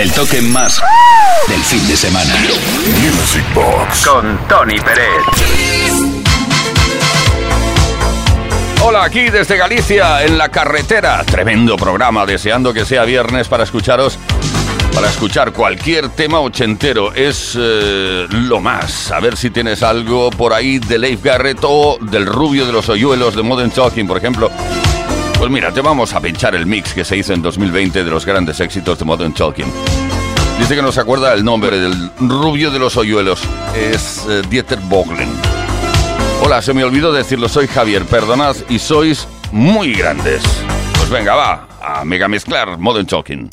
El toque más del fin de semana. Music Box. Con Tony Pérez. Hola, aquí desde Galicia, en la carretera. Tremendo programa, deseando que sea viernes para escucharos para escuchar cualquier tema ochentero. Es eh, lo más. A ver si tienes algo por ahí de Leif Garrett o del rubio de los hoyuelos de Modern Talking, por ejemplo. Pues mira, te vamos a pinchar el mix que se hizo en 2020 de los grandes éxitos de Modern Talking. Dice que no se acuerda el nombre del rubio de los hoyuelos. Es eh, Dieter Boglen. Hola, se me olvidó decirlo, soy Javier, perdonad y sois muy grandes. Pues venga, va, a mega mezclar Modern Talking.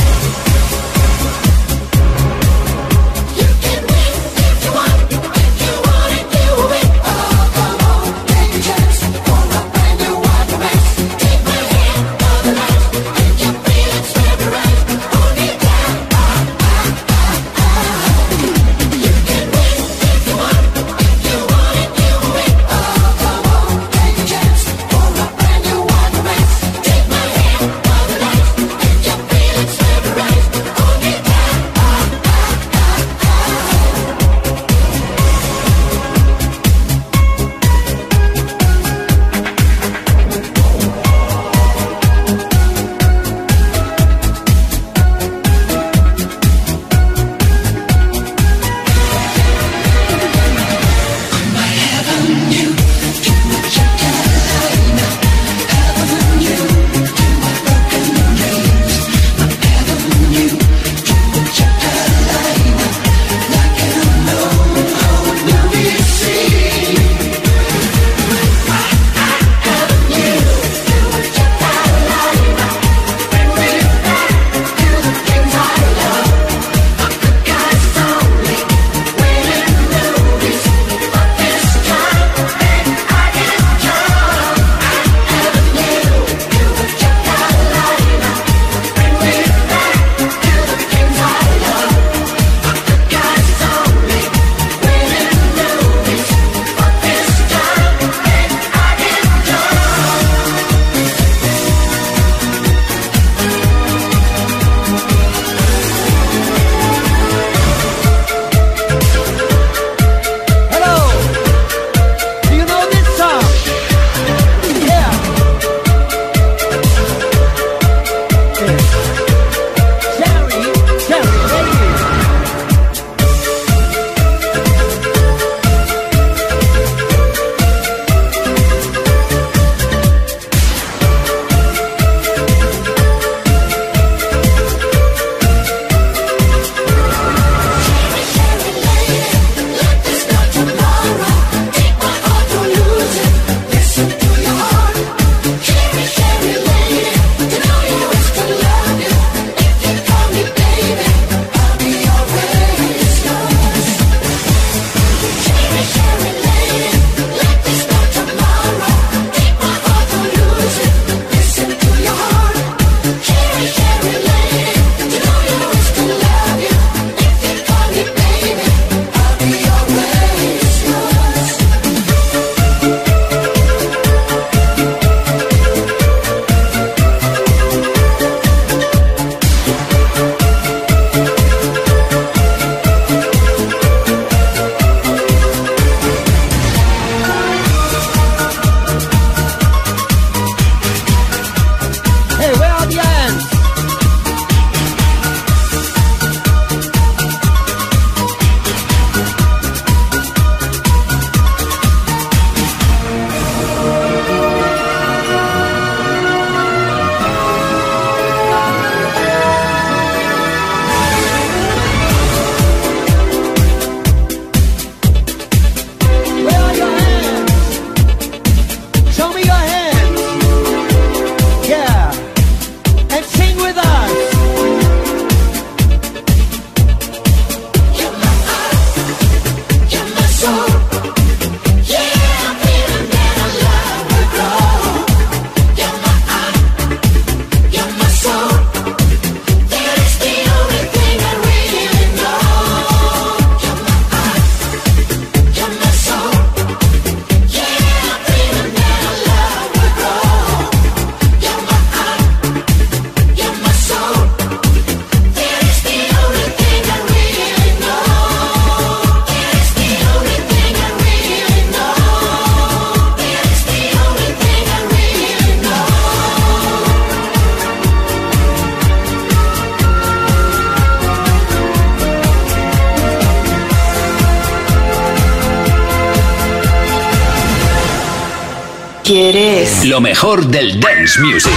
Quieres? Lo mejor del dance music.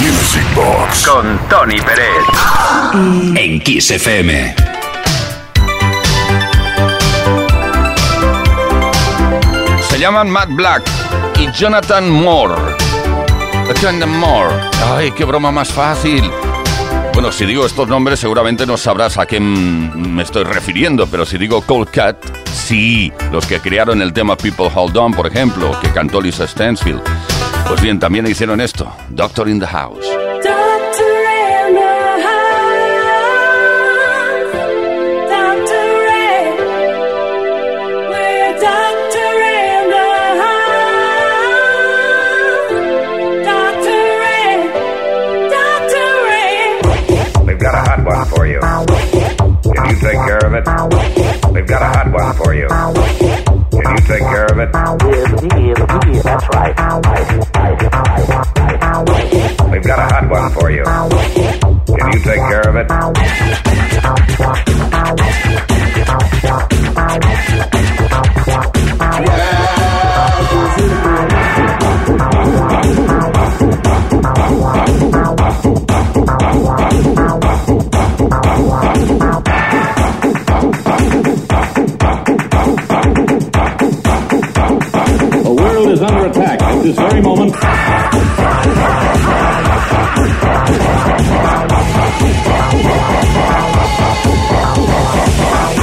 Music Box. Con Tony Pérez. En Kiss FM. Se llaman Matt Black y Jonathan Moore. Jonathan Moore. Ay, qué broma más fácil. Bueno, si digo estos nombres seguramente no sabrás a quién me estoy refiriendo, pero si digo Cold Cat, sí, los que crearon el tema People Hold On, por ejemplo, que cantó Lisa Stansfield. Pues bien, también hicieron esto, Doctor in the House. We've got a hot one for you. Can you take care of it? We've got a hot one for you. Can you take care of it? That's right. We've got a hot one for you. Can you take care of it? The this very moment.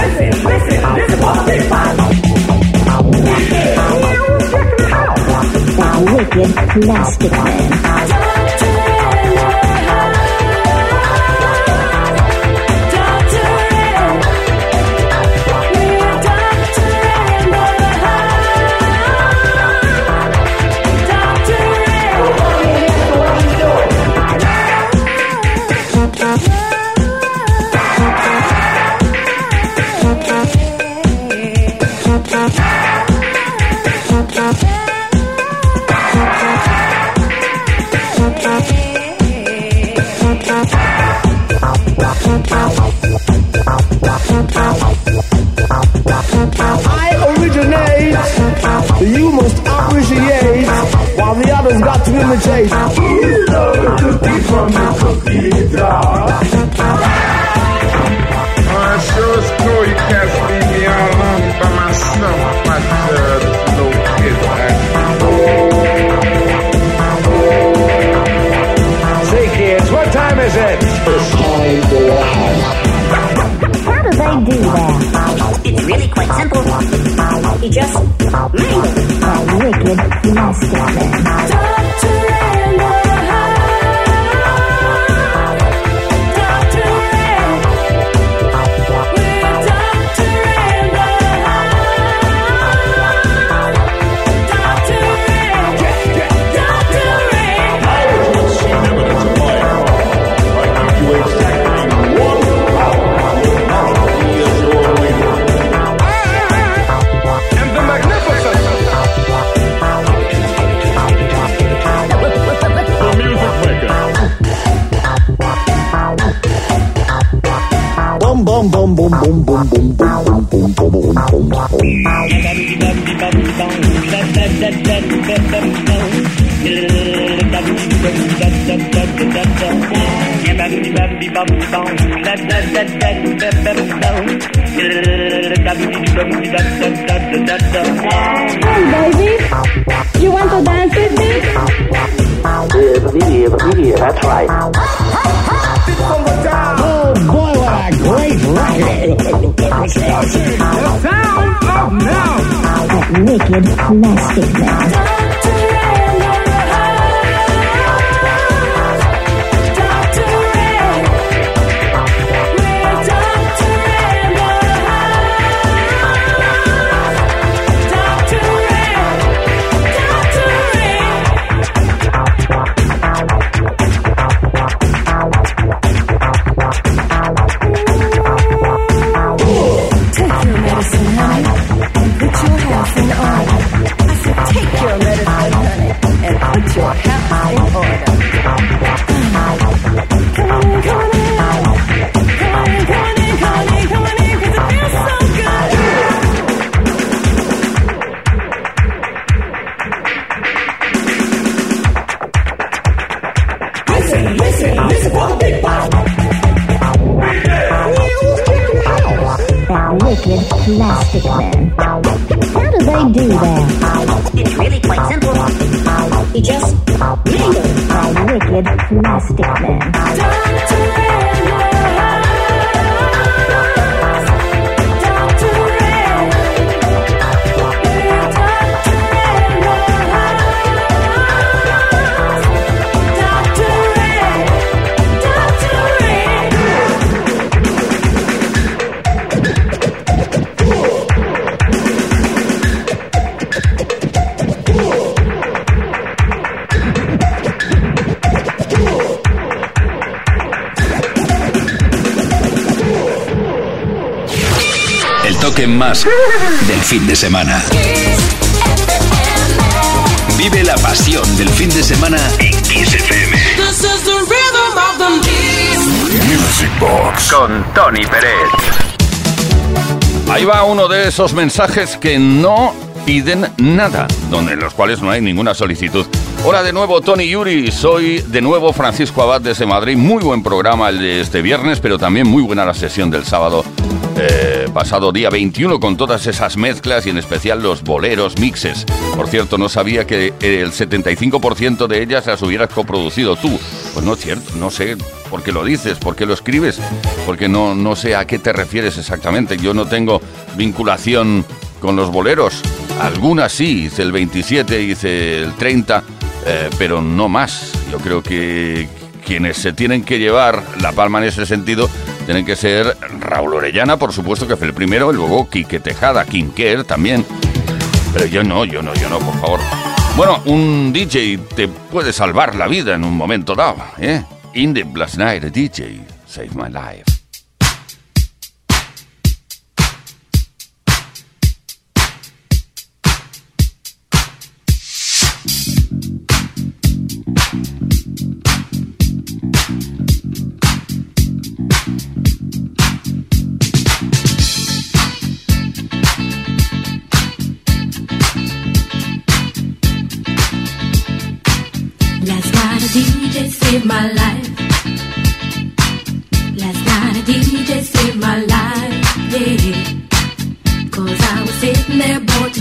Listen, listen, this is what big fight. Wicked Plastic Man. Do that? It's really quite simple. You just mangle it. Wicked baby, you want to dance with me? Yeah, yeah, yeah, that's right. Oh boy, what a great record! the sound of now. That wicked plastic man. Fin de semana. Vive la pasión del fin de semana en Kiss FM. Music Box. Con Tony Pérez. Ahí va uno de esos mensajes que no piden nada, donde en los cuales no hay ninguna solicitud. Hola de nuevo, Tony Yuri. Soy de nuevo Francisco Abad desde Madrid. Muy buen programa el de este viernes, pero también muy buena la sesión del sábado eh, pasado día 21 con todas esas mezclas y en especial los boleros mixes. Por cierto, no sabía que el 75% de ellas las hubieras coproducido tú. Pues no es cierto, no sé por qué lo dices, por qué lo escribes, porque no, no sé a qué te refieres exactamente. Yo no tengo vinculación con los boleros. Algunas sí, hice el 27, hice el 30, eh, pero no más. Yo creo que quienes se tienen que llevar la palma en ese sentido tienen que ser Raúl Orellana, por supuesto que fue el primero, y luego Quique Tejada, Kinker también. Pero yo no, yo no, yo no, por favor. Bueno, un DJ te puede salvar la vida en un momento dado, ¿eh? In the Last Night, DJ saved my life.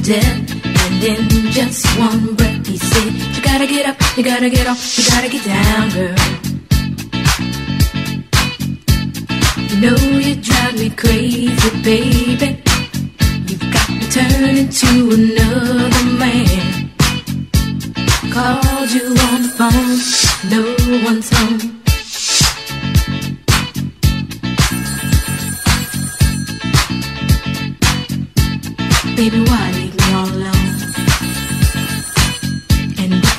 To death. And in just one breath he said, You gotta get up, you gotta get off, you gotta get down, girl. You know you drive me crazy, baby. You've got me turning to another man. Called you on the phone, no one's home. Baby, why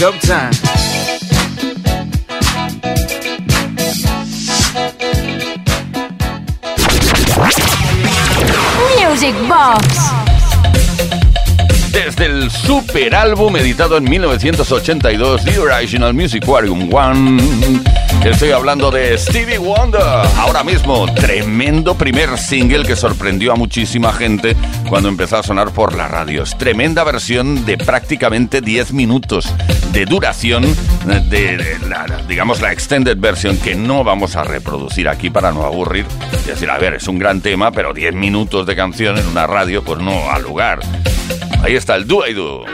Dub time. Music Box. Desde el super álbum editado en 1982, The Original Music Aquarium One, estoy hablando de Stevie Wonder. Ahora mismo, tremendo primer single que sorprendió a muchísima gente cuando empezó a sonar por las radios. Tremenda versión de prácticamente 10 minutos de duración, de, de la, digamos la extended version que no vamos a reproducir aquí para no aburrir. Es decir, a ver, es un gran tema, pero 10 minutos de canción en una radio, pues no al lugar. Ahí está el Do I Do.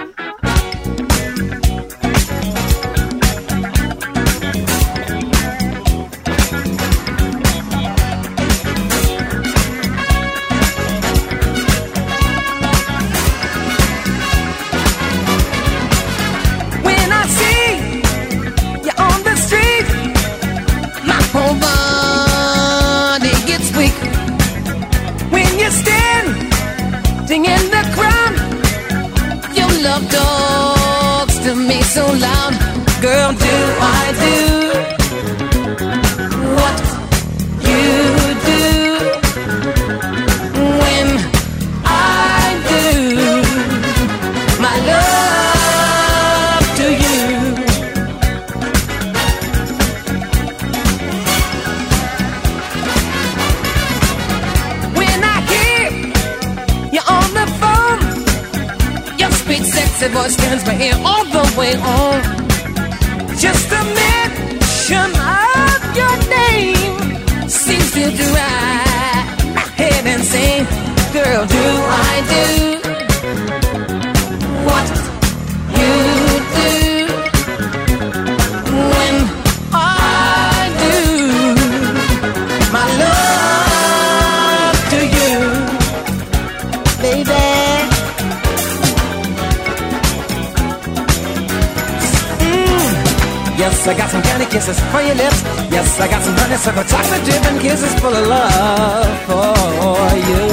I got some honeysuckle chocolate dip and kisses full of love for you.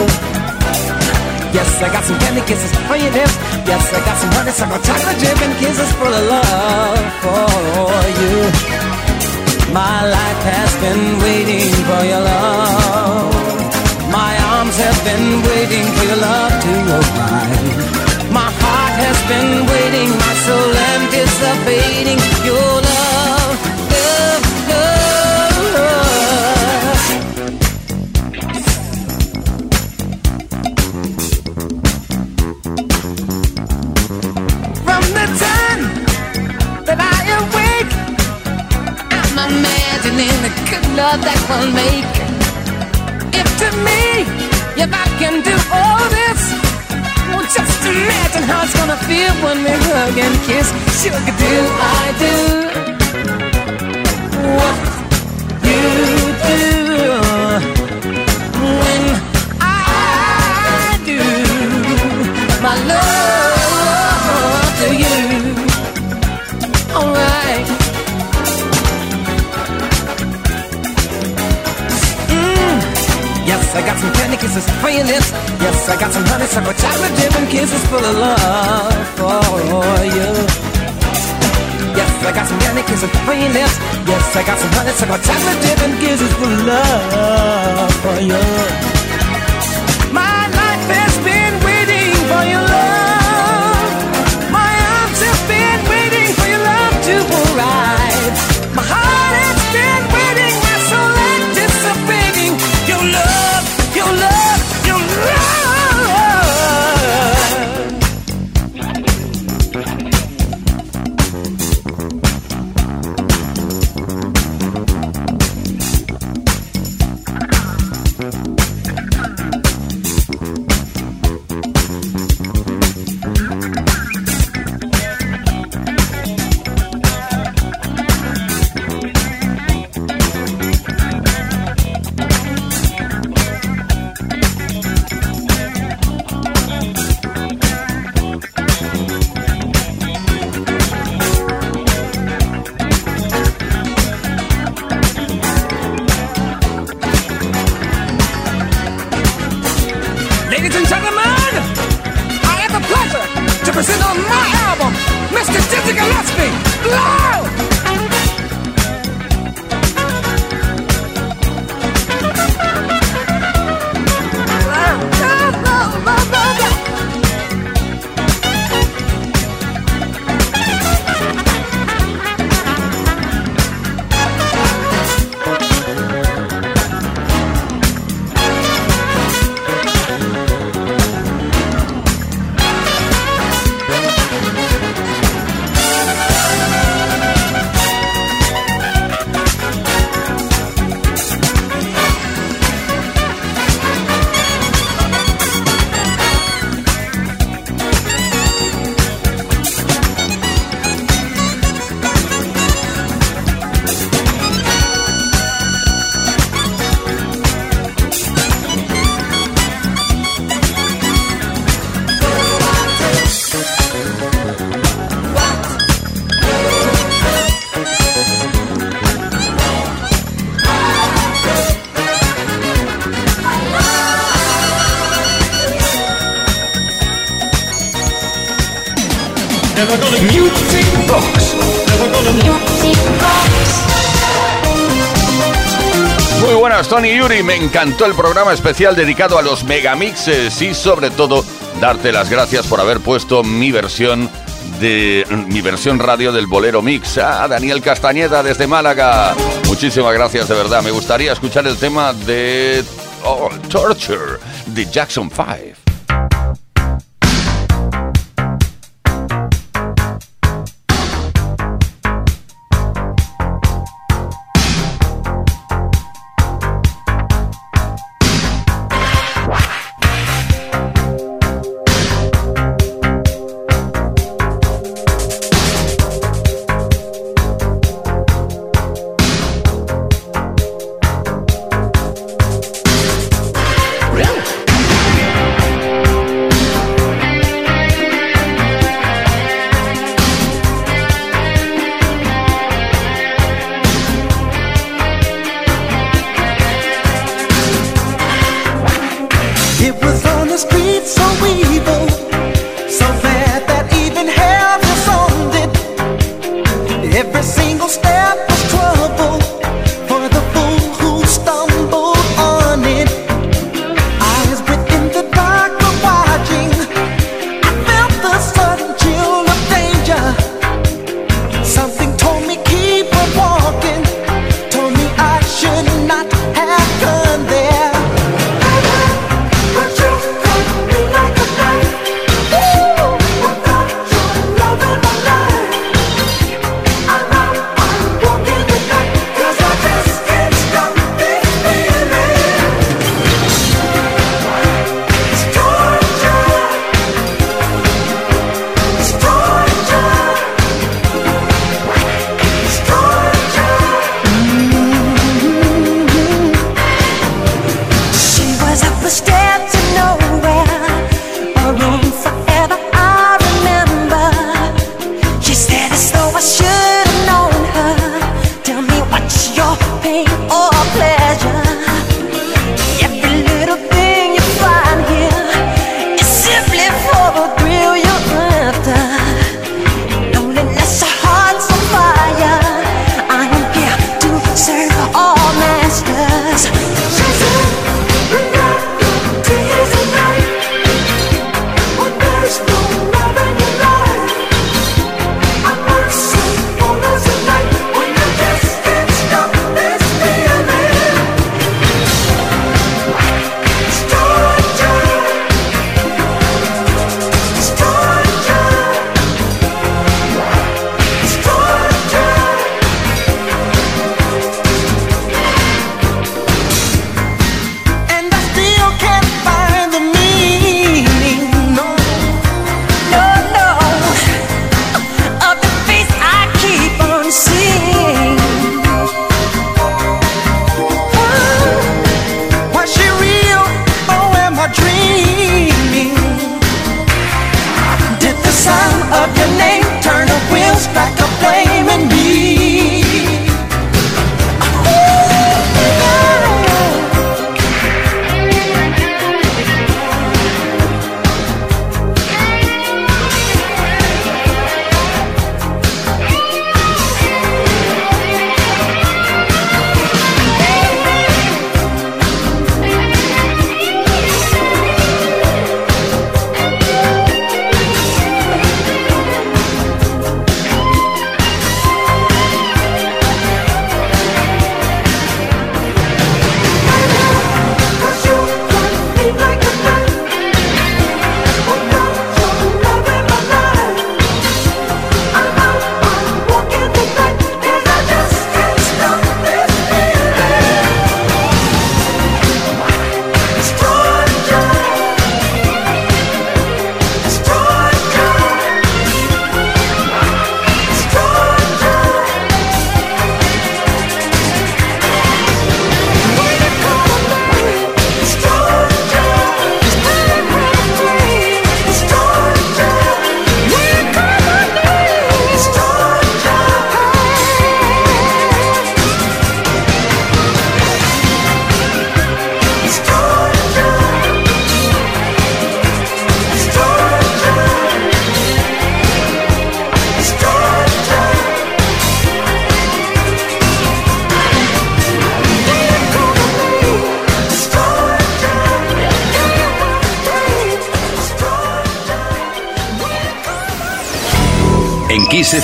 Yes, I got some candy kisses for your lips. Yes, I got some honeysuckle chocolate dip and kisses full of love for you. My life has been waiting for your love. My arms have been waiting for your love to arrive. My heart has been waiting, my soul anticipating your we'll make. If to me, if I can do all this, well, just imagine how it's gonna feel when we hug and kiss. Sugar, do I do what you do when I do my love to you? Alright. I got some candy kisses for your lips. Yes, I got some honeysuckle chocolate dip and kisses full of love for you. Yes, I got some candy kisses for your lips. Yes, I got some honeysuckle chocolate dip and kisses full of love for you. My life has Me encantó el programa especial dedicado a los megamixes y sobre todo darte las gracias por haber puesto mi versión de mi versión radio del Bolero Mix. Ah, Daniel Castañeda desde Málaga. Muchísimas gracias de verdad. Me gustaría escuchar el tema de oh, Torture de Jackson 5.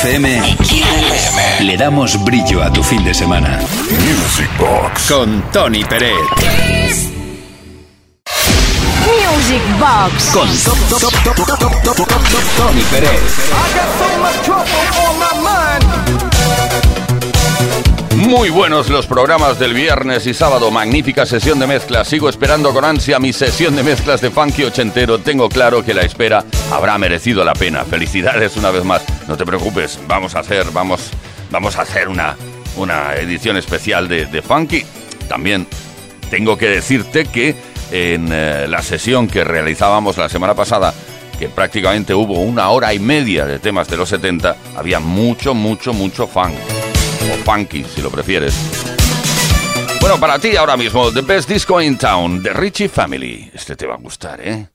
FM, le damos brillo a tu fin de semana. Music Box. Con Tony Peret. Music Box. Con Tony Peret. Muy buenos los programas del viernes y sábado. Magnífica sesión de mezclas. Sigo esperando con ansia mi sesión de mezclas de funky ochentero. Tengo claro que la espera habrá merecido la pena. Felicidades una vez más. No te preocupes. Vamos a hacer, vamos, vamos a hacer una, una edición especial de, de funky. También tengo que decirte que en eh, la sesión que realizábamos la semana pasada, que prácticamente hubo una hora y media de temas de los 70, había mucho, mucho, mucho funk. Funky, si lo prefieres. Bueno, para ti ahora mismo, The Best Disco in Town, de Richie Family. Este te va a gustar, ¿eh?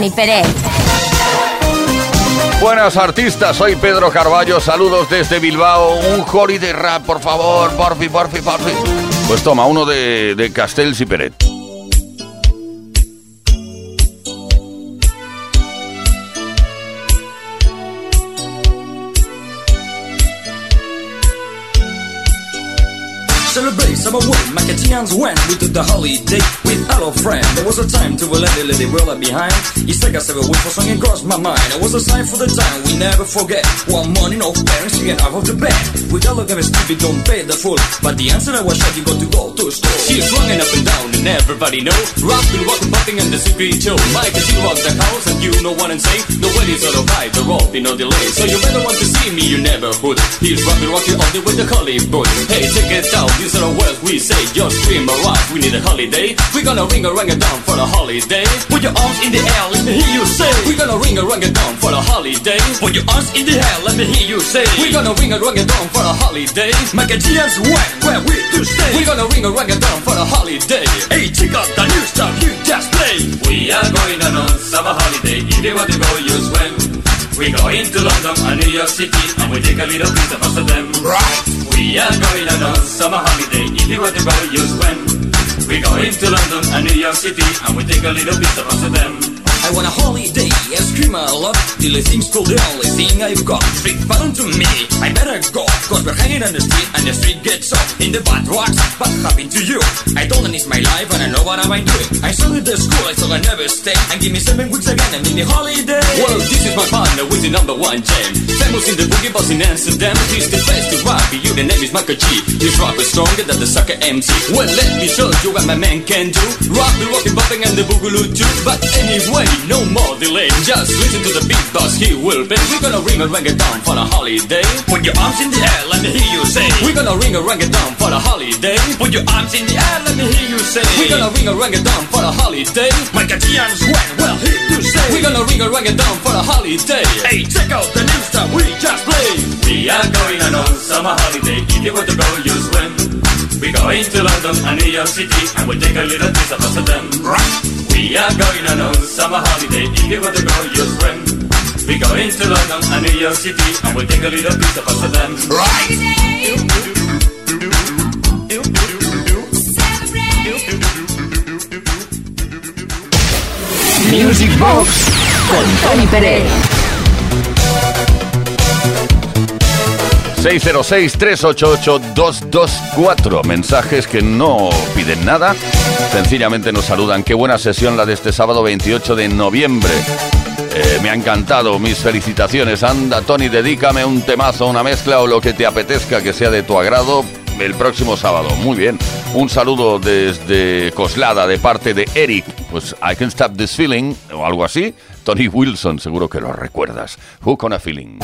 Tony Pérez. Buenas artistas, soy Pedro Carballo, saludos desde Bilbao. Un holiday rap, por favor, porfi, porfi, porfi. Pues toma, uno de, de Castells y Peret. Summer win, Macatians win. We took the holiday with our friend. There was a time to let it, let it roll behind. It's like a seven week for song and crossed my mind. It was a sign for the time we never forget. One morning, no parents get out of the bed. We all look at stupid, don't pay the full. But the answer I was shot, you got to go to school. She's running up and down and everybody know Rockin', walking, bumping and the secret show Mike she rocks the house and you know what I'm saying The wedding's all right, the rope in no delay So you better want to see me, you never would He's rockin', rockin' all the way to Hollywood Hey, check it out, these are the words we say Just scream around, we need a holiday. We're gonna ring a rang a down for a holiday. Put your arms in the air, let me hear you say. We're gonna ring a rang a down for a holiday. Put your arms in the air, let me hear you say. We're gonna ring a rang a down for a holiday Macatians when, where we to stay. We're gonna ring a rang a down for a holiday. Hey, check out the new stuff you just played We are going on a summer holiday If you want to go, you swim We go into London and New York City And we take a little piece of Amsterdam Right We are going on a summer holiday If you want to go, you swim We go into London and New York City And we take a little piece of Amsterdam I want a holiday, a lot Till I think school the only thing I've got Street bound to me, I better go Cause we're hanging on the street and the street gets off In the bad rocks, what happened to you? I don't it's my life and I know what am I doing I started the school, I thought I never stay. And give me seven weeks again, I'm in the holiday. Well, this is my partner with the number one jam Famous in the boogie boss in Amsterdam. He's the best to rock, you the name is Miker G. His rock is stronger than the sucker MC Well, let me show you what my man can do. Rock the rockin' bumping and the boogaloo too. But anyway, no more delay. Just listen to the beat boss, he will pay. We're gonna ring a down for a holiday. Put your arms in the air, let me hear you say. We're gonna ring a down for a holiday. Put your arms in the air, let me hear you say. We're gonna ring a down for a holiday. Macatians when, well here to say. We're gonna ring a down for a holiday. Hey, check out the new stuff we just played. We are going on a summer holiday. If you want to go, you swim We going to London and New York City And we'll take a little piece of Amsterdam We are going on a summer holiday If you want to go, you swim We go into London and New York City And we'll take a little piece of Amsterdam Music Box con Tony Pérez. 606-388-224. Mensajes que no piden nada, sencillamente nos saludan. Qué buena sesión la de este sábado 28 de noviembre. Eh, me ha encantado, mis felicitaciones. Anda, Tony, dedícame un temazo, una mezcla o lo que te apetezca que sea de tu agrado el próximo sábado. Muy bien. Un saludo desde Coslada de parte de Eric. Pues I Can Stop This Feeling o algo así. Tony Wilson, seguro que lo recuerdas. Hook on a Feeling.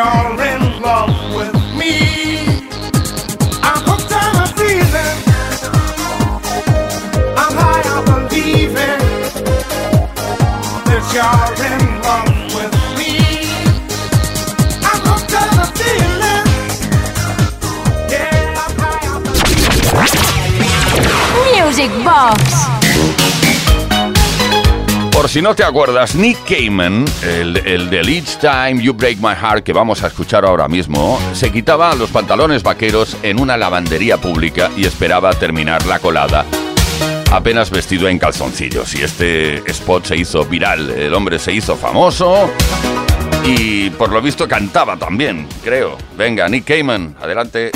you're in si no te acuerdas, Nick Cayman, el, el del Each Time You Break My Heart que vamos a escuchar ahora mismo, se quitaba los pantalones vaqueros en una lavandería pública y esperaba terminar la colada apenas vestido en calzoncillos. Y este spot se hizo viral, el hombre se hizo famoso y por lo visto cantaba también, creo. Venga, Nick Cayman, adelante.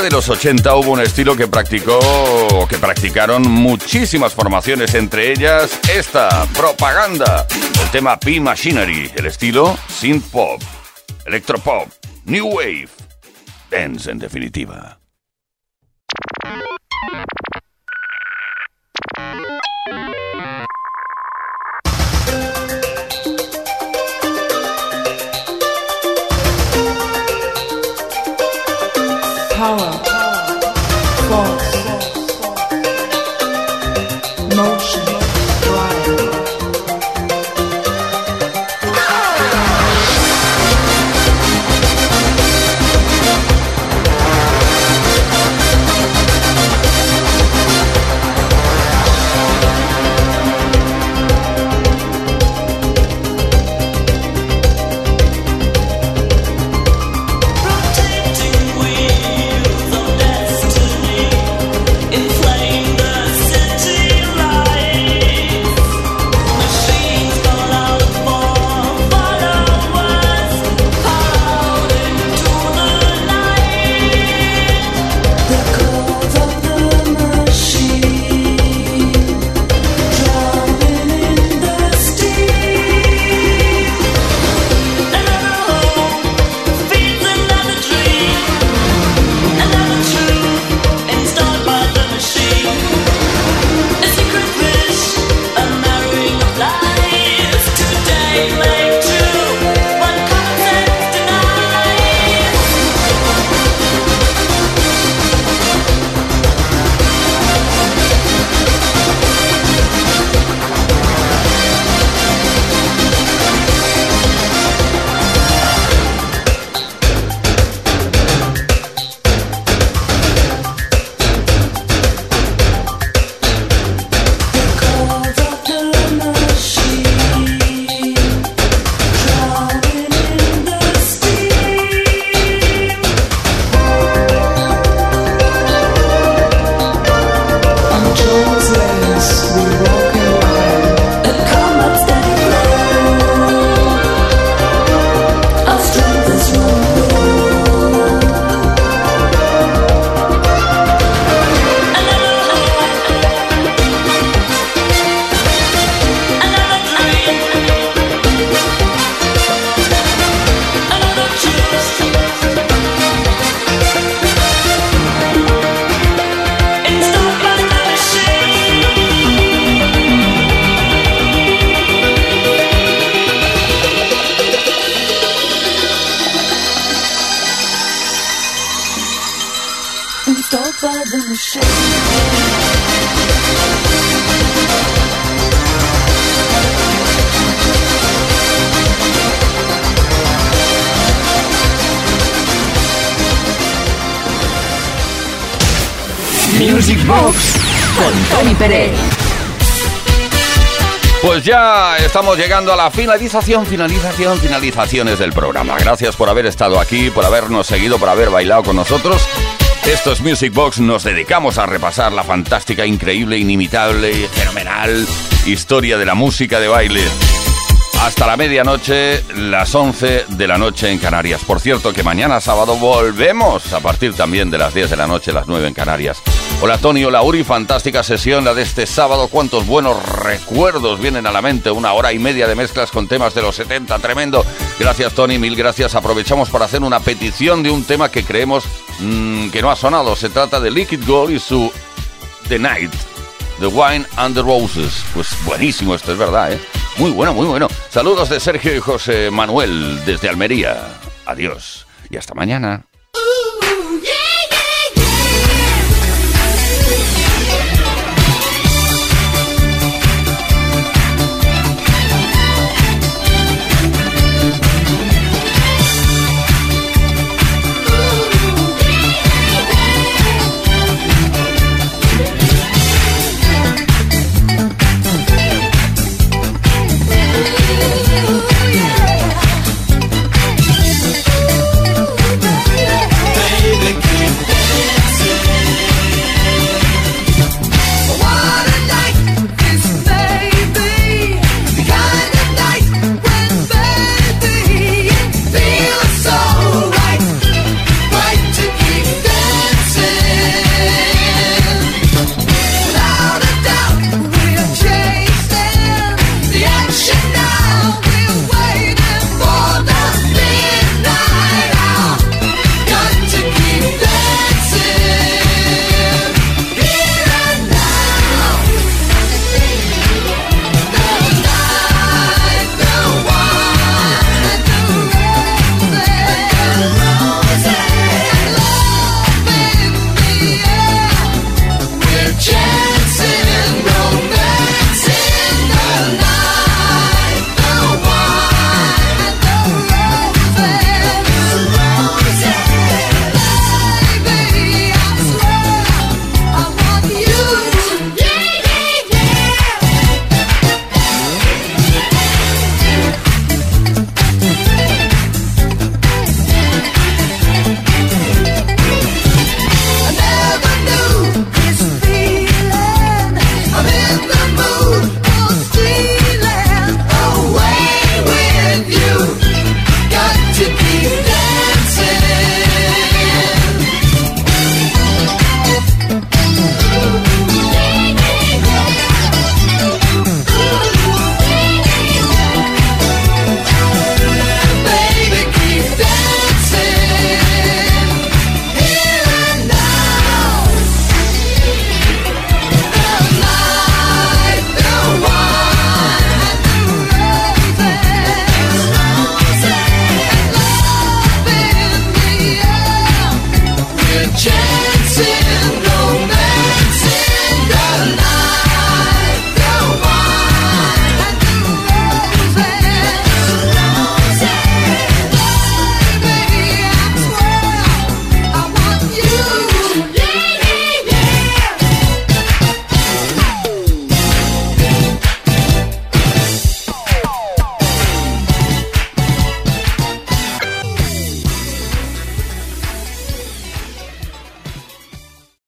De los 80 hubo un estilo que practicó o que practicaron muchísimas formaciones, entre ellas esta, propaganda, el tema P Machinery, el estilo synth pop, electropop, new wave, dance en definitiva. Pues ya estamos llegando a la finalización, finalización, finalizaciones del programa. Gracias por haber estado aquí, por habernos seguido, por haber bailado con nosotros. Esto es Music Box, nos dedicamos a repasar la fantástica, increíble, inimitable fenomenal historia de la música de baile. Hasta la medianoche, las 11 de la noche en Canarias. Por cierto, que mañana sábado volvemos a partir también de las 10 de la noche, las 9 en Canarias. Hola Tony, hola Uri, fantástica sesión la de este sábado. Cuántos buenos recuerdos vienen a la mente. Una hora y media de mezclas con temas de los 70, tremendo. Gracias Tony, mil gracias. Aprovechamos para hacer una petición de un tema que creemos mm, que no ha sonado. Se trata de Liquid Gold y su The Night. The Wine and the Roses. Pues buenísimo esto, es verdad, ¿eh? Muy bueno, muy bueno. Saludos de Sergio y José Manuel desde Almería. Adiós y hasta mañana.